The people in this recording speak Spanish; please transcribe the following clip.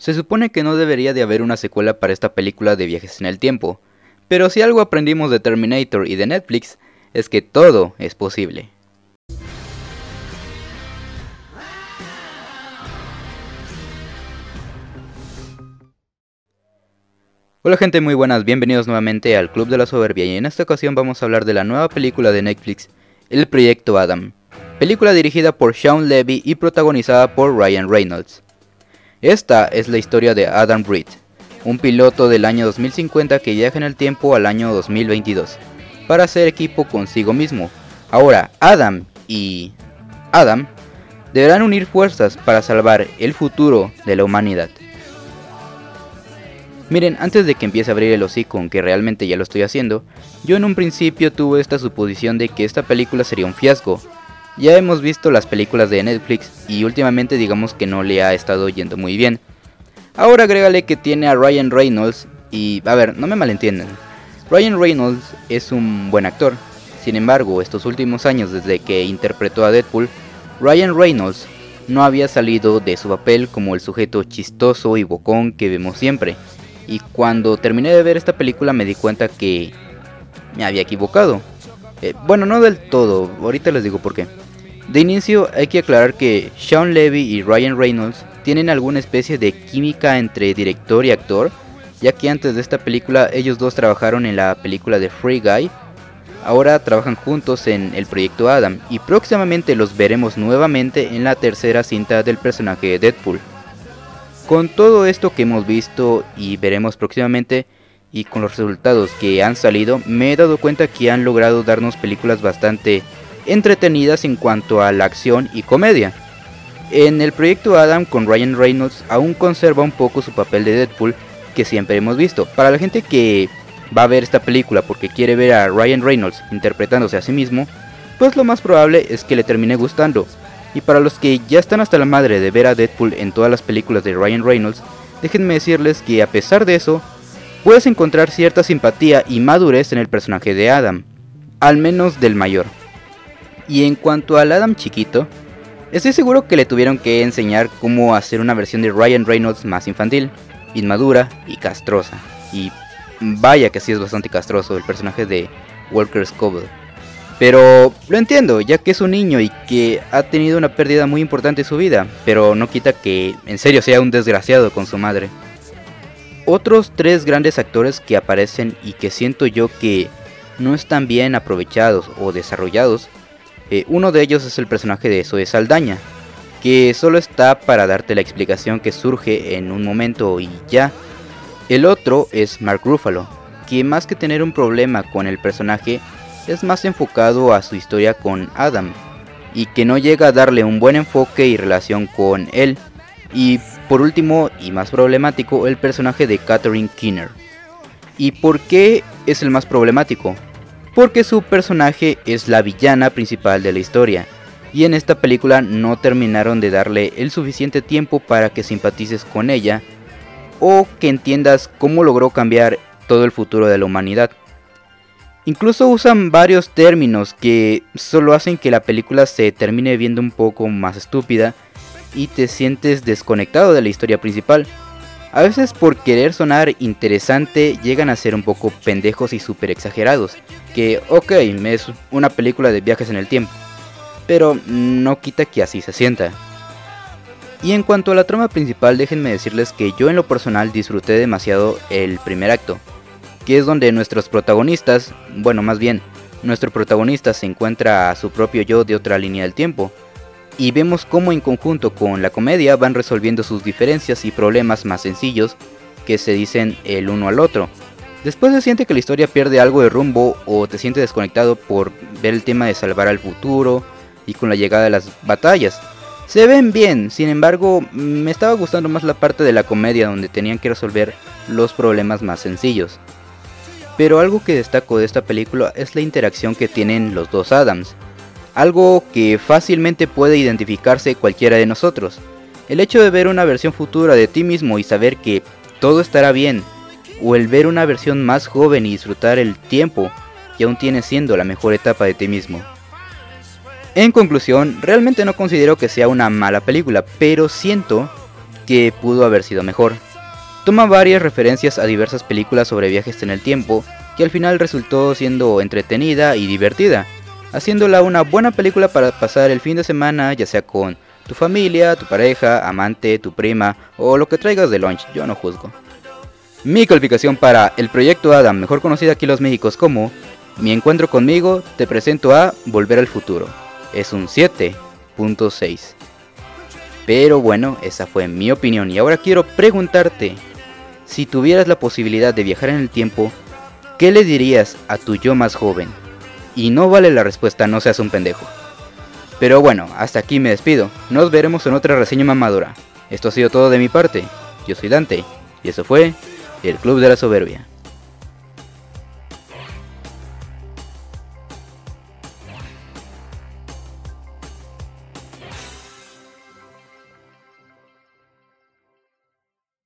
Se supone que no debería de haber una secuela para esta película de viajes en el tiempo, pero si algo aprendimos de Terminator y de Netflix es que todo es posible. Hola gente muy buenas, bienvenidos nuevamente al Club de la Soberbia y en esta ocasión vamos a hablar de la nueva película de Netflix, El Proyecto Adam, película dirigida por Sean Levy y protagonizada por Ryan Reynolds. Esta es la historia de Adam Reed, un piloto del año 2050 que viaja en el tiempo al año 2022 para hacer equipo consigo mismo. Ahora, Adam y Adam deberán unir fuerzas para salvar el futuro de la humanidad. Miren, antes de que empiece a abrir el hocico, aunque realmente ya lo estoy haciendo, yo en un principio tuve esta suposición de que esta película sería un fiasco. Ya hemos visto las películas de Netflix y últimamente digamos que no le ha estado yendo muy bien. Ahora agrégale que tiene a Ryan Reynolds y, a ver, no me malentiendan. Ryan Reynolds es un buen actor. Sin embargo, estos últimos años desde que interpretó a Deadpool, Ryan Reynolds no había salido de su papel como el sujeto chistoso y bocón que vemos siempre. Y cuando terminé de ver esta película me di cuenta que me había equivocado. Eh, bueno, no del todo, ahorita les digo por qué. De inicio hay que aclarar que Sean Levy y Ryan Reynolds tienen alguna especie de química entre director y actor, ya que antes de esta película ellos dos trabajaron en la película de Free Guy, ahora trabajan juntos en el proyecto Adam y próximamente los veremos nuevamente en la tercera cinta del personaje de Deadpool. Con todo esto que hemos visto y veremos próximamente y con los resultados que han salido, me he dado cuenta que han logrado darnos películas bastante entretenidas en cuanto a la acción y comedia. En el proyecto Adam con Ryan Reynolds aún conserva un poco su papel de Deadpool que siempre hemos visto. Para la gente que va a ver esta película porque quiere ver a Ryan Reynolds interpretándose a sí mismo, pues lo más probable es que le termine gustando, y para los que ya están hasta la madre de ver a Deadpool en todas las películas de Ryan Reynolds, déjenme decirles que a pesar de eso, puedes encontrar cierta simpatía y madurez en el personaje de Adam, al menos del mayor. Y en cuanto al Adam chiquito, estoy seguro que le tuvieron que enseñar cómo hacer una versión de Ryan Reynolds más infantil, inmadura y castrosa. Y vaya que sí es bastante castroso el personaje de Walker Scoville. Pero lo entiendo, ya que es un niño y que ha tenido una pérdida muy importante en su vida, pero no quita que en serio sea un desgraciado con su madre. Otros tres grandes actores que aparecen y que siento yo que no están bien aprovechados o desarrollados, eh, uno de ellos es el personaje de Zoe Saldaña, que solo está para darte la explicación que surge en un momento y ya. El otro es Mark Ruffalo, que más que tener un problema con el personaje, es más enfocado a su historia con Adam y que no llega a darle un buen enfoque y relación con él. Y por último y más problemático, el personaje de Catherine Keener. ¿Y por qué es el más problemático? Porque su personaje es la villana principal de la historia. Y en esta película no terminaron de darle el suficiente tiempo para que simpatices con ella o que entiendas cómo logró cambiar todo el futuro de la humanidad. Incluso usan varios términos que solo hacen que la película se termine viendo un poco más estúpida y te sientes desconectado de la historia principal. A veces por querer sonar interesante llegan a ser un poco pendejos y súper exagerados, que ok, es una película de viajes en el tiempo, pero no quita que así se sienta. Y en cuanto a la trama principal, déjenme decirles que yo en lo personal disfruté demasiado el primer acto que es donde nuestros protagonistas, bueno más bien, nuestro protagonista se encuentra a su propio yo de otra línea del tiempo, y vemos cómo en conjunto con la comedia van resolviendo sus diferencias y problemas más sencillos que se dicen el uno al otro. Después se siente que la historia pierde algo de rumbo o te sientes desconectado por ver el tema de salvar al futuro y con la llegada de las batallas. Se ven bien, sin embargo, me estaba gustando más la parte de la comedia donde tenían que resolver los problemas más sencillos. Pero algo que destaco de esta película es la interacción que tienen los dos Adams, algo que fácilmente puede identificarse cualquiera de nosotros. El hecho de ver una versión futura de ti mismo y saber que todo estará bien, o el ver una versión más joven y disfrutar el tiempo que aún tienes siendo la mejor etapa de ti mismo. En conclusión, realmente no considero que sea una mala película, pero siento que pudo haber sido mejor. Toma varias referencias a diversas películas sobre viajes en el tiempo, que al final resultó siendo entretenida y divertida, haciéndola una buena película para pasar el fin de semana, ya sea con tu familia, tu pareja, amante, tu prima o lo que traigas de lunch, yo no juzgo. Mi calificación para el proyecto Adam, mejor conocido aquí en los Méxicos como Mi encuentro conmigo, te presento a Volver al futuro. Es un 7.6. Pero bueno, esa fue mi opinión y ahora quiero preguntarte, si tuvieras la posibilidad de viajar en el tiempo, ¿qué le dirías a tu yo más joven? Y no vale la respuesta, no seas un pendejo. Pero bueno, hasta aquí me despido. Nos veremos en otra reseña mamadura. Esto ha sido todo de mi parte. Yo soy Dante y eso fue el Club de la Soberbia.